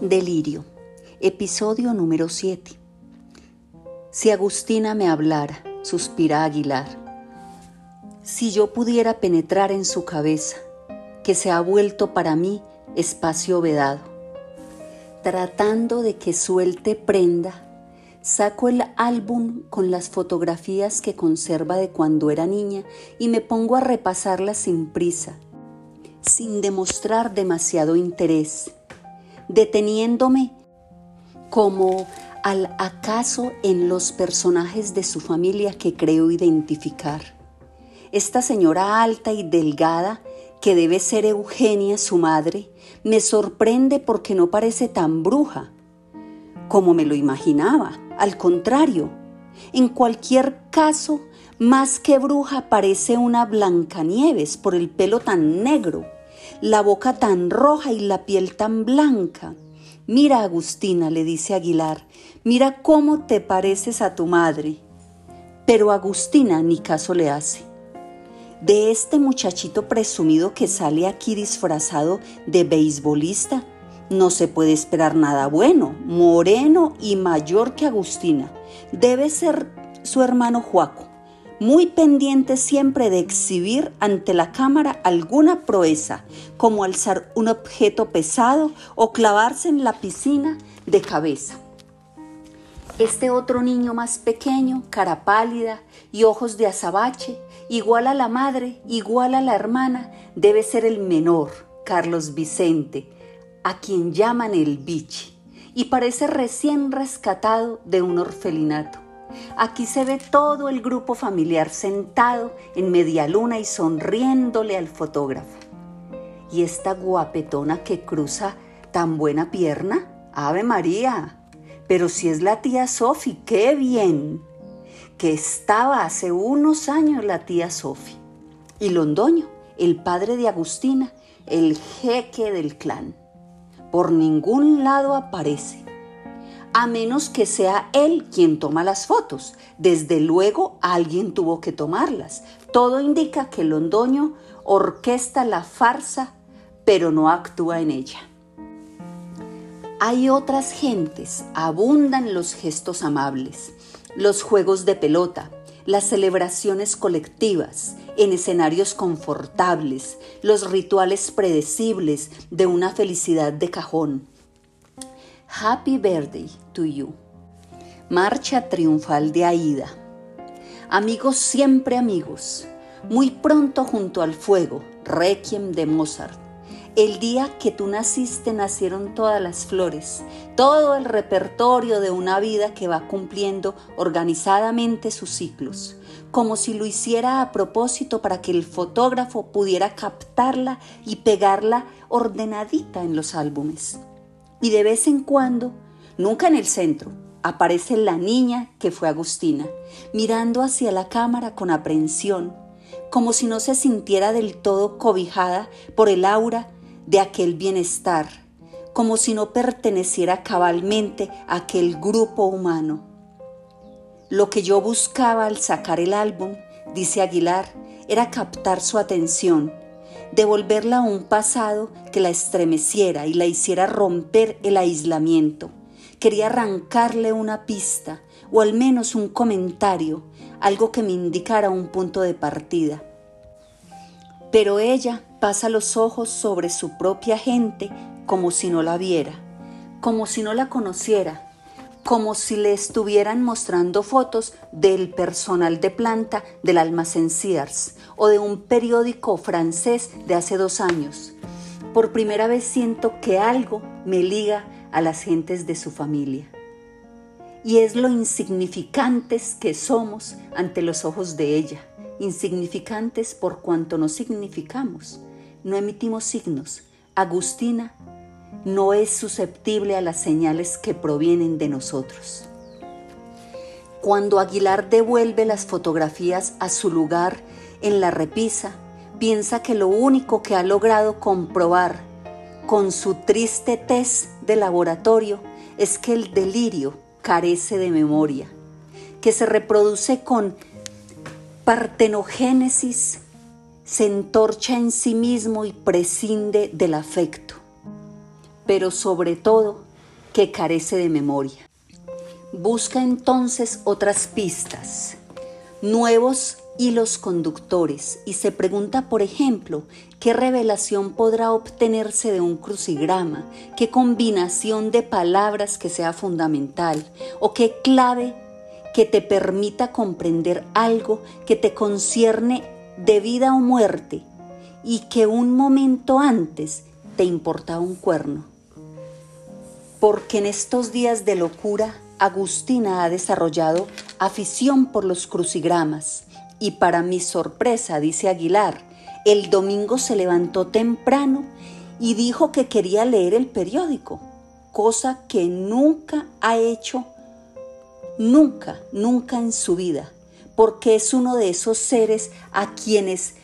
Delirio, episodio número 7. Si Agustina me hablara, suspira Aguilar. Si yo pudiera penetrar en su cabeza, que se ha vuelto para mí espacio vedado. Tratando de que suelte prenda, saco el álbum con las fotografías que conserva de cuando era niña y me pongo a repasarlas sin prisa, sin demostrar demasiado interés deteniéndome como al acaso en los personajes de su familia que creo identificar. Esta señora alta y delgada, que debe ser Eugenia su madre, me sorprende porque no parece tan bruja como me lo imaginaba. Al contrario, en cualquier caso, más que bruja parece una Blancanieves por el pelo tan negro la boca tan roja y la piel tan blanca. Mira, Agustina, le dice Aguilar, mira cómo te pareces a tu madre. Pero Agustina ni caso le hace. De este muchachito presumido que sale aquí disfrazado de beisbolista, no se puede esperar nada bueno, moreno y mayor que Agustina. Debe ser su hermano Juaco muy pendiente siempre de exhibir ante la cámara alguna proeza, como alzar un objeto pesado o clavarse en la piscina de cabeza. Este otro niño más pequeño, cara pálida y ojos de azabache, igual a la madre, igual a la hermana, debe ser el menor, Carlos Vicente, a quien llaman el bichi, y parece recién rescatado de un orfelinato. Aquí se ve todo el grupo familiar sentado en media luna y sonriéndole al fotógrafo. Y esta guapetona que cruza tan buena pierna, Ave María. Pero si es la tía Sofi, qué bien. Que estaba hace unos años la tía Sofi. Y Londoño, el padre de Agustina, el jeque del clan. Por ningún lado aparece a menos que sea él quien toma las fotos. Desde luego alguien tuvo que tomarlas. Todo indica que Londoño orquesta la farsa, pero no actúa en ella. Hay otras gentes, abundan los gestos amables, los juegos de pelota, las celebraciones colectivas, en escenarios confortables, los rituales predecibles de una felicidad de cajón Happy Birthday to You. Marcha triunfal de Aida. Amigos siempre amigos. Muy pronto junto al fuego. Requiem de Mozart. El día que tú naciste nacieron todas las flores, todo el repertorio de una vida que va cumpliendo organizadamente sus ciclos, como si lo hiciera a propósito para que el fotógrafo pudiera captarla y pegarla ordenadita en los álbumes. Y de vez en cuando, nunca en el centro, aparece la niña que fue Agustina, mirando hacia la cámara con aprensión, como si no se sintiera del todo cobijada por el aura de aquel bienestar, como si no perteneciera cabalmente a aquel grupo humano. Lo que yo buscaba al sacar el álbum, dice Aguilar, era captar su atención devolverla a un pasado que la estremeciera y la hiciera romper el aislamiento. Quería arrancarle una pista o al menos un comentario, algo que me indicara un punto de partida. Pero ella pasa los ojos sobre su propia gente como si no la viera, como si no la conociera, como si le estuvieran mostrando fotos del personal de planta del almacén Sears o de un periódico francés de hace dos años. Por primera vez siento que algo me liga a las gentes de su familia. Y es lo insignificantes que somos ante los ojos de ella, insignificantes por cuanto no significamos, no emitimos signos. Agustina no es susceptible a las señales que provienen de nosotros. Cuando Aguilar devuelve las fotografías a su lugar en la repisa, piensa que lo único que ha logrado comprobar con su triste test de laboratorio es que el delirio carece de memoria, que se reproduce con partenogénesis, se entorcha en sí mismo y prescinde del afecto pero sobre todo que carece de memoria. Busca entonces otras pistas, nuevos hilos conductores y se pregunta, por ejemplo, qué revelación podrá obtenerse de un crucigrama, qué combinación de palabras que sea fundamental o qué clave que te permita comprender algo que te concierne de vida o muerte y que un momento antes te importaba un cuerno. Porque en estos días de locura, Agustina ha desarrollado afición por los crucigramas y para mi sorpresa, dice Aguilar, el domingo se levantó temprano y dijo que quería leer el periódico, cosa que nunca ha hecho, nunca, nunca en su vida, porque es uno de esos seres a quienes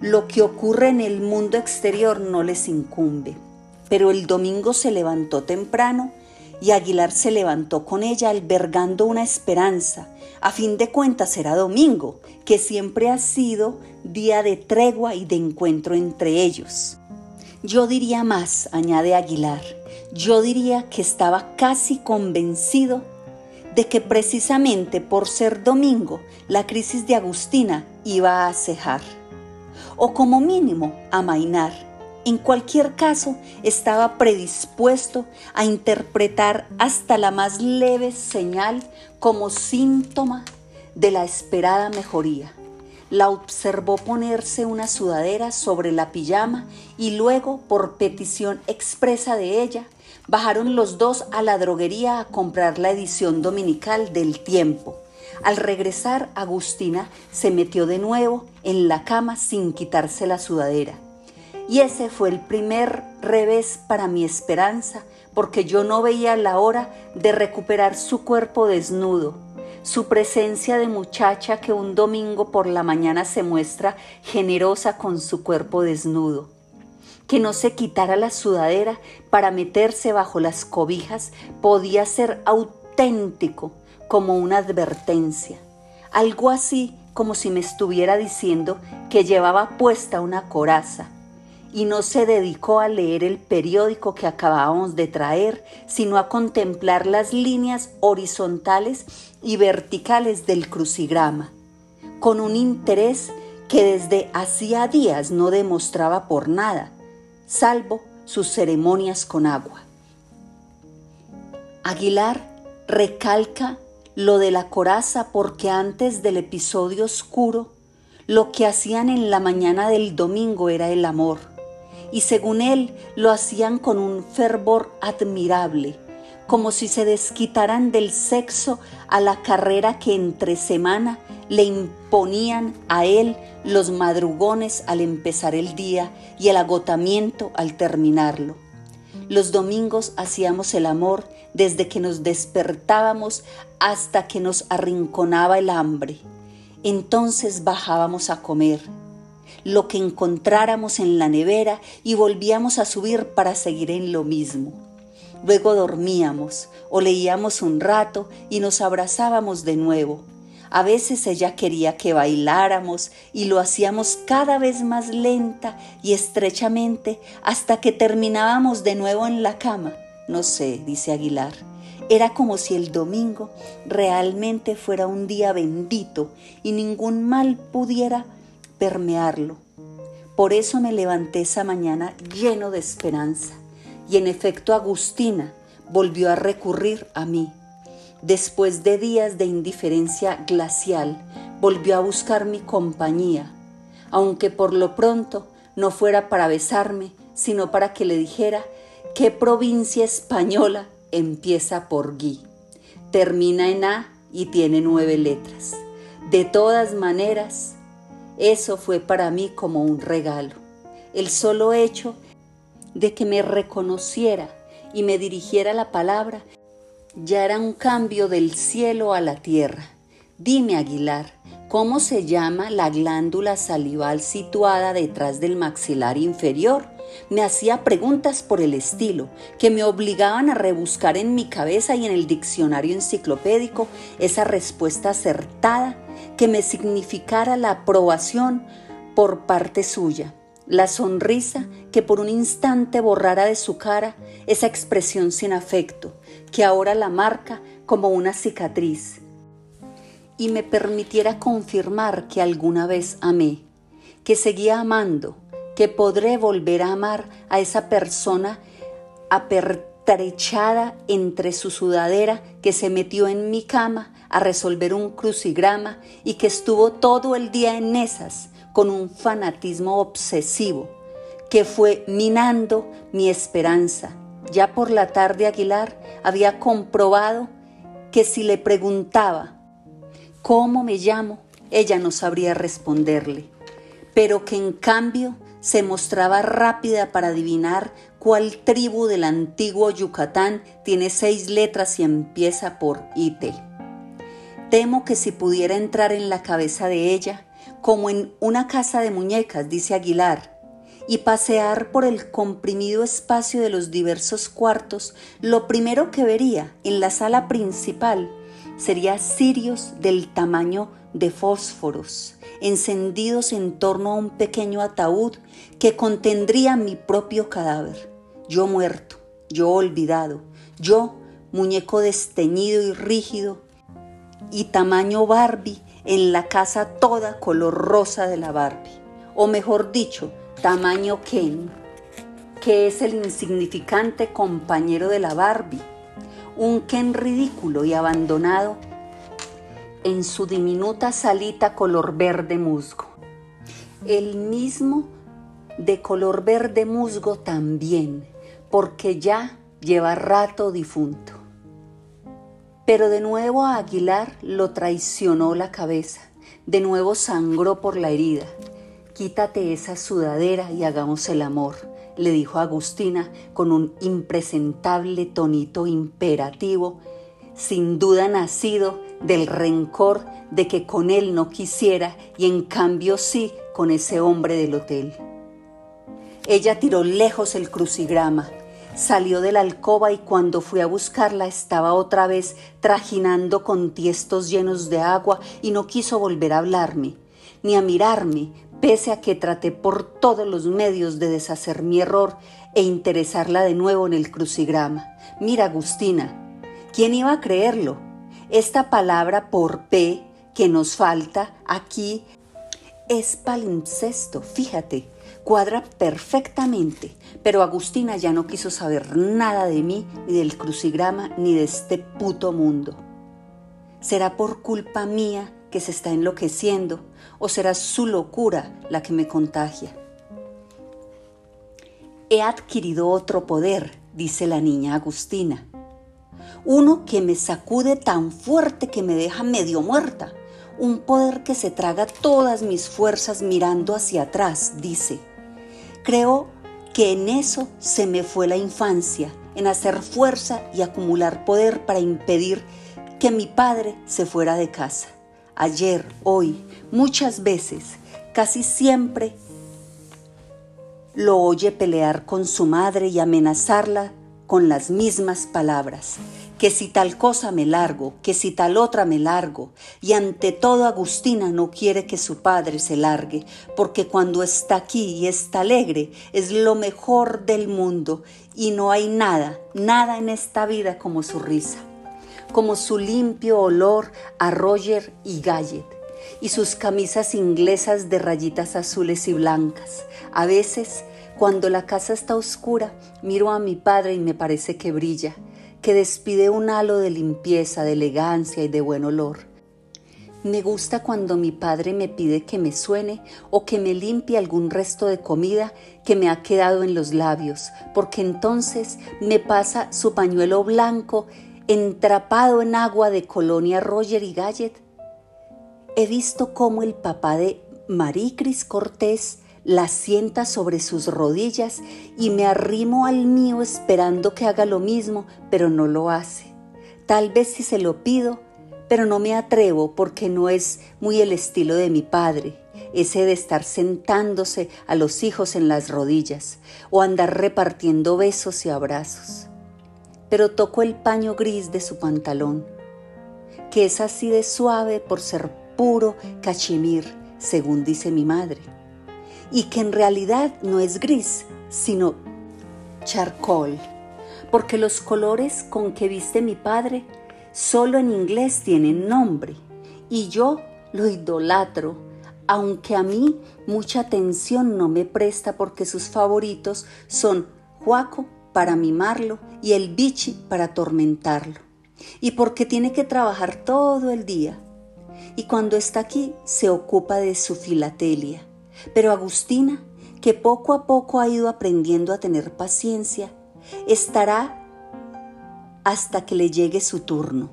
lo que ocurre en el mundo exterior no les incumbe. Pero el domingo se levantó temprano y Aguilar se levantó con ella albergando una esperanza. A fin de cuentas era domingo, que siempre ha sido día de tregua y de encuentro entre ellos. Yo diría más, añade Aguilar, yo diría que estaba casi convencido de que precisamente por ser domingo la crisis de Agustina iba a cejar, o como mínimo a mainar en cualquier caso, estaba predispuesto a interpretar hasta la más leve señal como síntoma de la esperada mejoría. La observó ponerse una sudadera sobre la pijama y luego, por petición expresa de ella, bajaron los dos a la droguería a comprar la edición dominical del tiempo. Al regresar, Agustina se metió de nuevo en la cama sin quitarse la sudadera. Y ese fue el primer revés para mi esperanza, porque yo no veía la hora de recuperar su cuerpo desnudo, su presencia de muchacha que un domingo por la mañana se muestra generosa con su cuerpo desnudo, que no se quitara la sudadera para meterse bajo las cobijas podía ser auténtico como una advertencia, algo así como si me estuviera diciendo que llevaba puesta una coraza y no se dedicó a leer el periódico que acabábamos de traer, sino a contemplar las líneas horizontales y verticales del crucigrama, con un interés que desde hacía días no demostraba por nada, salvo sus ceremonias con agua. Aguilar recalca lo de la coraza porque antes del episodio oscuro, lo que hacían en la mañana del domingo era el amor y según él lo hacían con un fervor admirable, como si se desquitaran del sexo a la carrera que entre semana le imponían a él los madrugones al empezar el día y el agotamiento al terminarlo. Los domingos hacíamos el amor desde que nos despertábamos hasta que nos arrinconaba el hambre. Entonces bajábamos a comer lo que encontráramos en la nevera y volvíamos a subir para seguir en lo mismo. Luego dormíamos o leíamos un rato y nos abrazábamos de nuevo. A veces ella quería que bailáramos y lo hacíamos cada vez más lenta y estrechamente hasta que terminábamos de nuevo en la cama. No sé, dice Aguilar. Era como si el domingo realmente fuera un día bendito y ningún mal pudiera permearlo. Por eso me levanté esa mañana lleno de esperanza. Y en efecto Agustina volvió a recurrir a mí. Después de días de indiferencia glacial, volvió a buscar mi compañía, aunque por lo pronto no fuera para besarme, sino para que le dijera qué provincia española empieza por Gui, termina en A y tiene nueve letras. De todas maneras, eso fue para mí como un regalo. El solo hecho de que me reconociera y me dirigiera la palabra ya era un cambio del cielo a la tierra. Dime, Aguilar, ¿cómo se llama la glándula salival situada detrás del maxilar inferior? Me hacía preguntas por el estilo, que me obligaban a rebuscar en mi cabeza y en el diccionario enciclopédico esa respuesta acertada que me significara la aprobación por parte suya, la sonrisa que por un instante borrara de su cara esa expresión sin afecto, que ahora la marca como una cicatriz, y me permitiera confirmar que alguna vez amé, que seguía amando, que podré volver a amar a esa persona apertrechada entre su sudadera que se metió en mi cama a resolver un crucigrama y que estuvo todo el día en esas con un fanatismo obsesivo que fue minando mi esperanza. Ya por la tarde Aguilar había comprobado que si le preguntaba cómo me llamo, ella no sabría responderle, pero que en cambio se mostraba rápida para adivinar cuál tribu del antiguo Yucatán tiene seis letras y empieza por IT. Temo que si pudiera entrar en la cabeza de ella, como en una casa de muñecas, dice Aguilar, y pasear por el comprimido espacio de los diversos cuartos, lo primero que vería en la sala principal sería cirios del tamaño de fósforos, encendidos en torno a un pequeño ataúd que contendría mi propio cadáver, yo muerto, yo olvidado, yo muñeco desteñido y rígido, y tamaño Barbie en la casa toda color rosa de la Barbie, o mejor dicho, tamaño Ken, que es el insignificante compañero de la Barbie, un Ken ridículo y abandonado en su diminuta salita color verde musgo. El mismo de color verde musgo también, porque ya lleva rato difunto. Pero de nuevo a Aguilar lo traicionó la cabeza, de nuevo sangró por la herida Quítate esa sudadera y hagamos el amor, le dijo Agustina con un impresentable tonito imperativo, sin duda nacido del rencor de que con él no quisiera y en cambio sí con ese hombre del hotel. Ella tiró lejos el crucigrama, salió de la alcoba y cuando fui a buscarla estaba otra vez trajinando con tiestos llenos de agua y no quiso volver a hablarme, ni a mirarme, pese a que traté por todos los medios de deshacer mi error e interesarla de nuevo en el crucigrama. Mira, Agustina, ¿quién iba a creerlo? Esta palabra por P que nos falta aquí es palimpsesto, fíjate, cuadra perfectamente, pero Agustina ya no quiso saber nada de mí, ni del crucigrama, ni de este puto mundo. ¿Será por culpa mía que se está enloqueciendo o será su locura la que me contagia? He adquirido otro poder, dice la niña Agustina. Uno que me sacude tan fuerte que me deja medio muerta. Un poder que se traga todas mis fuerzas mirando hacia atrás, dice. Creo que en eso se me fue la infancia, en hacer fuerza y acumular poder para impedir que mi padre se fuera de casa ayer, hoy, muchas veces, casi siempre, lo oye pelear con su madre y amenazarla con las mismas palabras, que si tal cosa me largo, que si tal otra me largo, y ante todo Agustina no quiere que su padre se largue, porque cuando está aquí y está alegre es lo mejor del mundo y no hay nada, nada en esta vida como su risa como su limpio olor a Roger y Gallet, y sus camisas inglesas de rayitas azules y blancas. A veces, cuando la casa está oscura, miro a mi padre y me parece que brilla, que despide un halo de limpieza, de elegancia y de buen olor. Me gusta cuando mi padre me pide que me suene o que me limpie algún resto de comida que me ha quedado en los labios, porque entonces me pasa su pañuelo blanco entrapado en agua de Colonia Roger y Gallet, he visto cómo el papá de Marie Cris Cortés la sienta sobre sus rodillas y me arrimo al mío esperando que haga lo mismo, pero no lo hace. Tal vez si se lo pido, pero no me atrevo porque no es muy el estilo de mi padre, ese de estar sentándose a los hijos en las rodillas o andar repartiendo besos y abrazos pero tocó el paño gris de su pantalón, que es así de suave por ser puro cachemir, según dice mi madre, y que en realidad no es gris, sino charcoal, porque los colores con que viste mi padre solo en inglés tienen nombre y yo lo idolatro, aunque a mí mucha atención no me presta porque sus favoritos son Juaco para mimarlo y el bichi para atormentarlo, y porque tiene que trabajar todo el día. Y cuando está aquí se ocupa de su filatelia. Pero Agustina, que poco a poco ha ido aprendiendo a tener paciencia, estará hasta que le llegue su turno,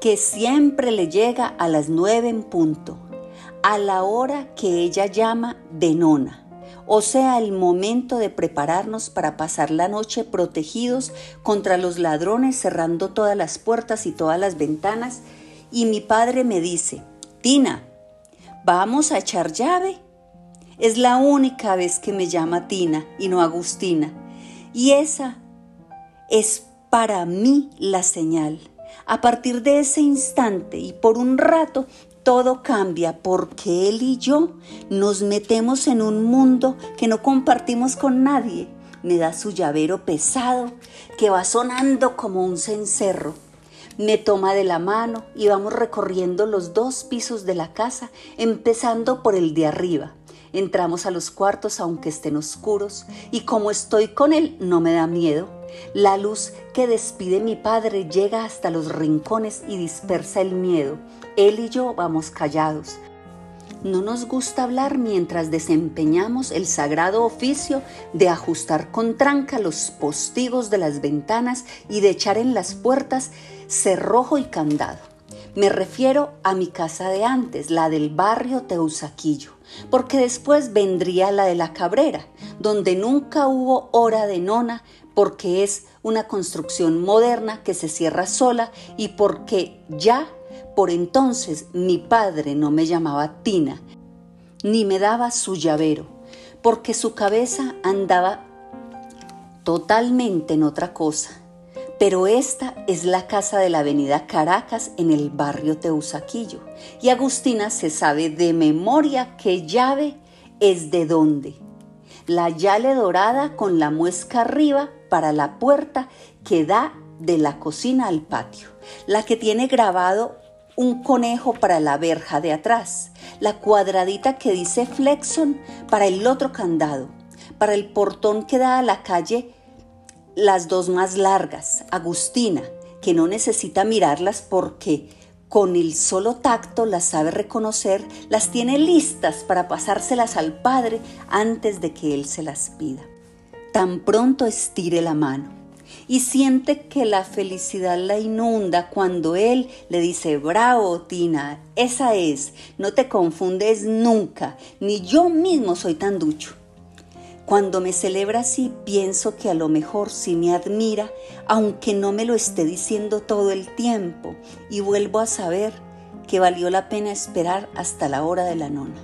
que siempre le llega a las nueve en punto, a la hora que ella llama de nona, o sea, el momento de prepararnos para pasar la noche protegidos contra los ladrones, cerrando todas las puertas y todas las ventanas, y mi padre me dice, Tina, ¿vamos a echar llave? Es la única vez que me llama Tina y no Agustina, y esa es para mí la señal. A partir de ese instante y por un rato todo cambia porque él y yo nos metemos en un mundo que no compartimos con nadie. Me da su llavero pesado que va sonando como un cencerro. Me toma de la mano y vamos recorriendo los dos pisos de la casa, empezando por el de arriba. Entramos a los cuartos aunque estén oscuros y como estoy con él no me da miedo. La luz que despide mi padre llega hasta los rincones y dispersa el miedo. Él y yo vamos callados. No nos gusta hablar mientras desempeñamos el sagrado oficio de ajustar con tranca los postigos de las ventanas y de echar en las puertas cerrojo y candado. Me refiero a mi casa de antes, la del barrio Teusaquillo, porque después vendría la de la Cabrera, donde nunca hubo hora de nona, porque es una construcción moderna que se cierra sola y porque ya por entonces mi padre no me llamaba Tina, ni me daba su llavero, porque su cabeza andaba totalmente en otra cosa. Pero esta es la casa de la avenida Caracas en el barrio Teusaquillo. Y Agustina se sabe de memoria qué llave es de dónde. La llave dorada con la muesca arriba para la puerta que da de la cocina al patio, la que tiene grabado un conejo para la verja de atrás, la cuadradita que dice Flexon para el otro candado, para el portón que da a la calle, las dos más largas, Agustina, que no necesita mirarlas porque con el solo tacto las sabe reconocer, las tiene listas para pasárselas al padre antes de que él se las pida tan pronto estire la mano y siente que la felicidad la inunda cuando él le dice, bravo Tina, esa es, no te confundes nunca, ni yo mismo soy tan ducho. Cuando me celebra así, pienso que a lo mejor sí me admira, aunque no me lo esté diciendo todo el tiempo, y vuelvo a saber que valió la pena esperar hasta la hora de la nona.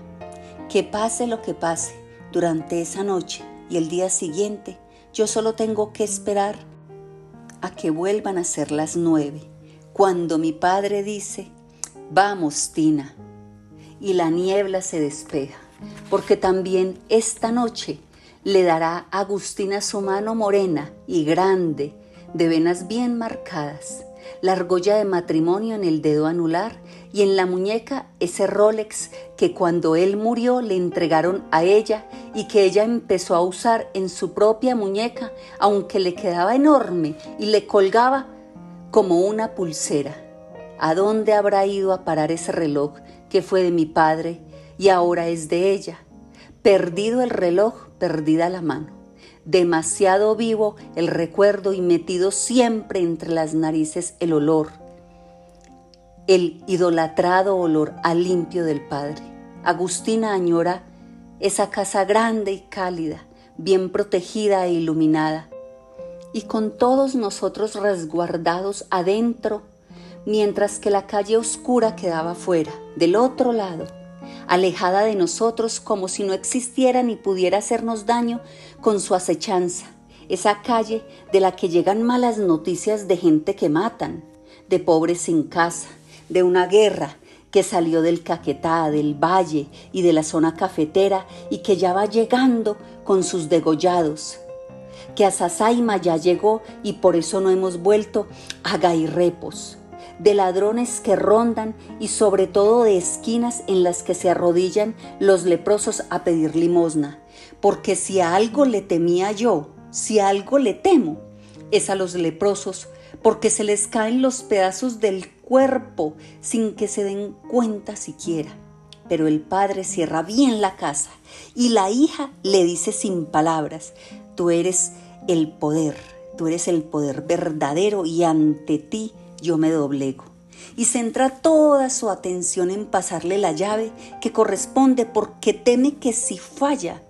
Que pase lo que pase durante esa noche, y el día siguiente yo solo tengo que esperar a que vuelvan a ser las nueve, cuando mi padre dice, vamos Tina, y la niebla se despeja, porque también esta noche le dará a Agustina su mano morena y grande, de venas bien marcadas, la argolla de matrimonio en el dedo anular y en la muñeca ese Rolex que cuando él murió le entregaron a ella y que ella empezó a usar en su propia muñeca, aunque le quedaba enorme y le colgaba como una pulsera. ¿A dónde habrá ido a parar ese reloj que fue de mi padre y ahora es de ella? Perdido el reloj, perdida la mano. Demasiado vivo el recuerdo y metido siempre entre las narices el olor el idolatrado olor a limpio del Padre. Agustina añora esa casa grande y cálida, bien protegida e iluminada, y con todos nosotros resguardados adentro, mientras que la calle oscura quedaba fuera, del otro lado, alejada de nosotros como si no existiera ni pudiera hacernos daño con su acechanza, esa calle de la que llegan malas noticias de gente que matan, de pobres sin casa, de una guerra que salió del Caquetá, del Valle y de la zona cafetera y que ya va llegando con sus degollados, que a Sasaima ya llegó y por eso no hemos vuelto a Gairrepos, de ladrones que rondan y sobre todo de esquinas en las que se arrodillan los leprosos a pedir limosna, porque si a algo le temía yo, si a algo le temo, es a los leprosos, porque se les caen los pedazos del cuerpo sin que se den cuenta siquiera. Pero el padre cierra bien la casa y la hija le dice sin palabras, tú eres el poder, tú eres el poder verdadero y ante ti yo me doblego. Y centra toda su atención en pasarle la llave que corresponde porque teme que si falla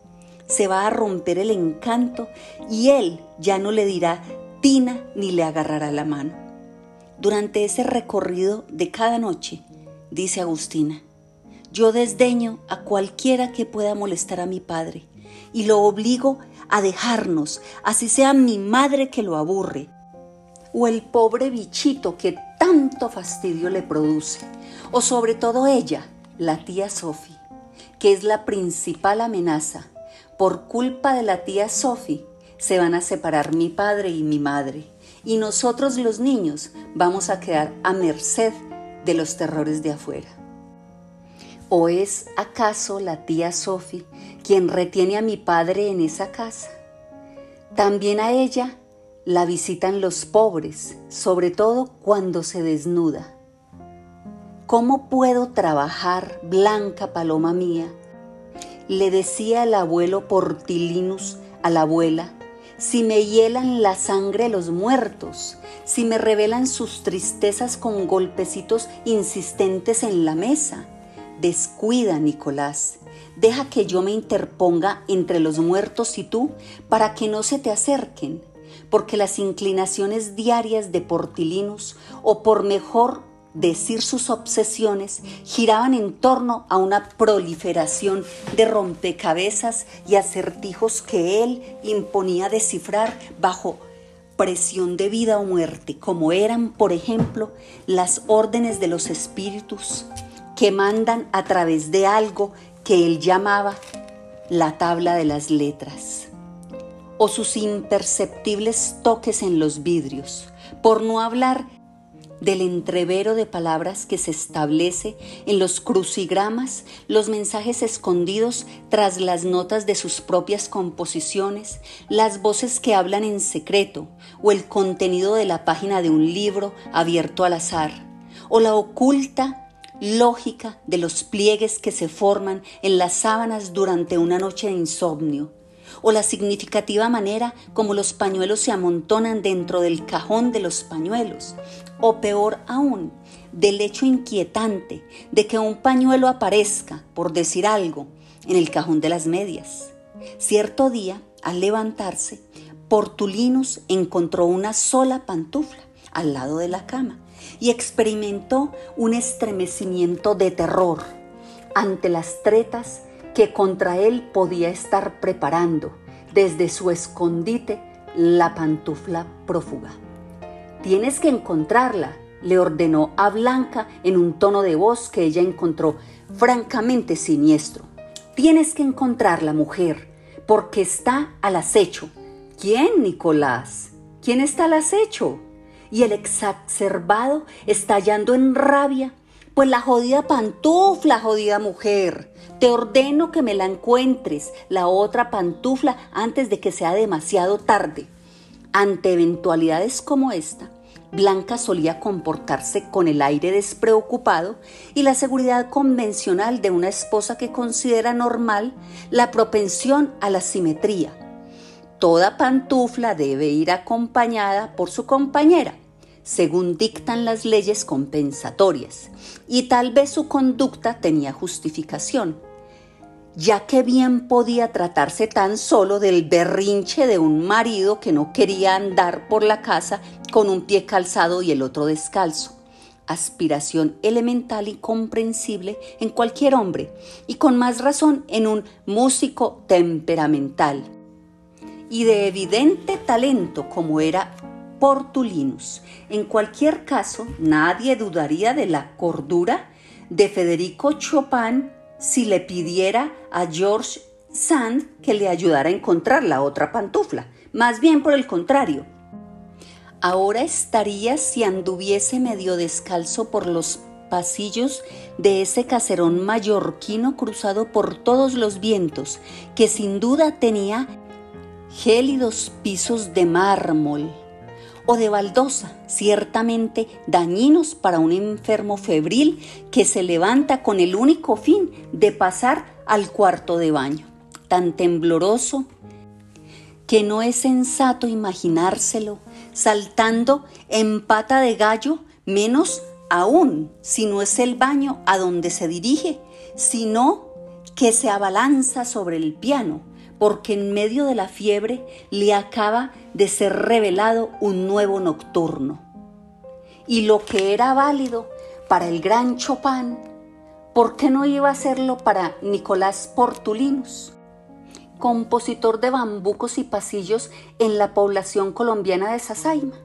se va a romper el encanto y él ya no le dirá tina ni le agarrará la mano. Durante ese recorrido de cada noche, dice Agustina, yo desdeño a cualquiera que pueda molestar a mi padre y lo obligo a dejarnos, así sea mi madre que lo aburre, o el pobre bichito que tanto fastidio le produce, o sobre todo ella, la tía Sophie, que es la principal amenaza. Por culpa de la tía Sophie, se van a separar mi padre y mi madre, y nosotros los niños vamos a quedar a merced de los terrores de afuera. ¿O es acaso la tía Sophie quien retiene a mi padre en esa casa? También a ella la visitan los pobres, sobre todo cuando se desnuda. ¿Cómo puedo trabajar, blanca paloma mía? Le decía el abuelo Portilinus a la abuela, si me hielan la sangre los muertos, si me revelan sus tristezas con golpecitos insistentes en la mesa. Descuida, Nicolás, deja que yo me interponga entre los muertos y tú para que no se te acerquen porque las inclinaciones diarias de Portilinus, o por mejor decir sus obsesiones, giraban en torno a una proliferación de rompecabezas y acertijos que él imponía descifrar bajo presión de vida o muerte, como eran, por ejemplo, las órdenes de los espíritus que mandan a través de algo que él llamaba la tabla de las letras o sus imperceptibles toques en los vidrios, por no hablar del entrevero de palabras que se establece en los crucigramas, los mensajes escondidos tras las notas de sus propias composiciones, las voces que hablan en secreto o el contenido de la página de un libro abierto al azar, o la oculta lógica de los pliegues que se forman en las sábanas durante una noche de insomnio o la significativa manera como los pañuelos se amontonan dentro del cajón de los pañuelos, o peor aún, del hecho inquietante de que un pañuelo aparezca, por decir algo, en el cajón de las medias. Cierto día, al levantarse, Portulinus encontró una sola pantufla al lado de la cama y experimentó un estremecimiento de terror ante las tretas que contra él podía estar preparando desde su escondite la pantufla prófuga. Tienes que encontrarla, le ordenó a Blanca en un tono de voz que ella encontró francamente siniestro. Tienes que encontrarla, mujer, porque está al acecho. ¿Quién, Nicolás? ¿Quién está al acecho? Y el exacerbado, estallando en rabia, pues la jodida pantufla, jodida mujer. Te ordeno que me la encuentres, la otra pantufla, antes de que sea demasiado tarde. Ante eventualidades como esta, Blanca solía comportarse con el aire despreocupado y la seguridad convencional de una esposa que considera normal la propensión a la simetría. Toda pantufla debe ir acompañada por su compañera según dictan las leyes compensatorias, y tal vez su conducta tenía justificación, ya que bien podía tratarse tan solo del berrinche de un marido que no quería andar por la casa con un pie calzado y el otro descalzo. Aspiración elemental y comprensible en cualquier hombre, y con más razón en un músico temperamental, y de evidente talento como era Portulinus. En cualquier caso, nadie dudaría de la cordura de Federico Chopin si le pidiera a George Sand que le ayudara a encontrar la otra pantufla. Más bien por el contrario. Ahora estaría si anduviese medio descalzo por los pasillos de ese caserón mallorquino cruzado por todos los vientos, que sin duda tenía gélidos pisos de mármol o de baldosa, ciertamente dañinos para un enfermo febril que se levanta con el único fin de pasar al cuarto de baño, tan tembloroso que no es sensato imaginárselo saltando en pata de gallo, menos aún si no es el baño a donde se dirige, sino que se abalanza sobre el piano, porque en medio de la fiebre le acaba de ser revelado un nuevo nocturno. Y lo que era válido para el gran Chopin, ¿por qué no iba a serlo para Nicolás Portulinus? compositor de bambucos y pasillos en la población colombiana de Sasaima.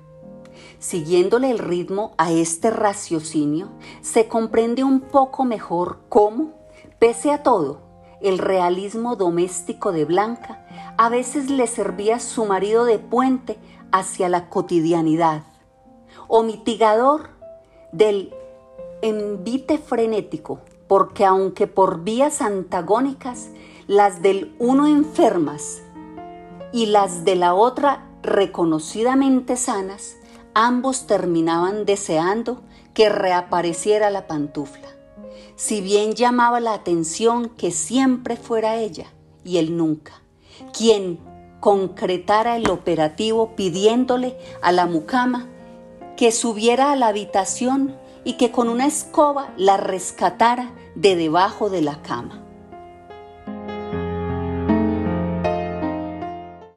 Siguiéndole el ritmo a este raciocinio, se comprende un poco mejor cómo, pese a todo, el realismo doméstico de Blanca a veces le servía su marido de puente hacia la cotidianidad, o mitigador del envite frenético, porque aunque por vías antagónicas, las del uno enfermas y las de la otra reconocidamente sanas, ambos terminaban deseando que reapareciera la pantufla. Si bien llamaba la atención que siempre fuera ella y él nunca, quien concretara el operativo pidiéndole a la mucama que subiera a la habitación y que con una escoba la rescatara de debajo de la cama.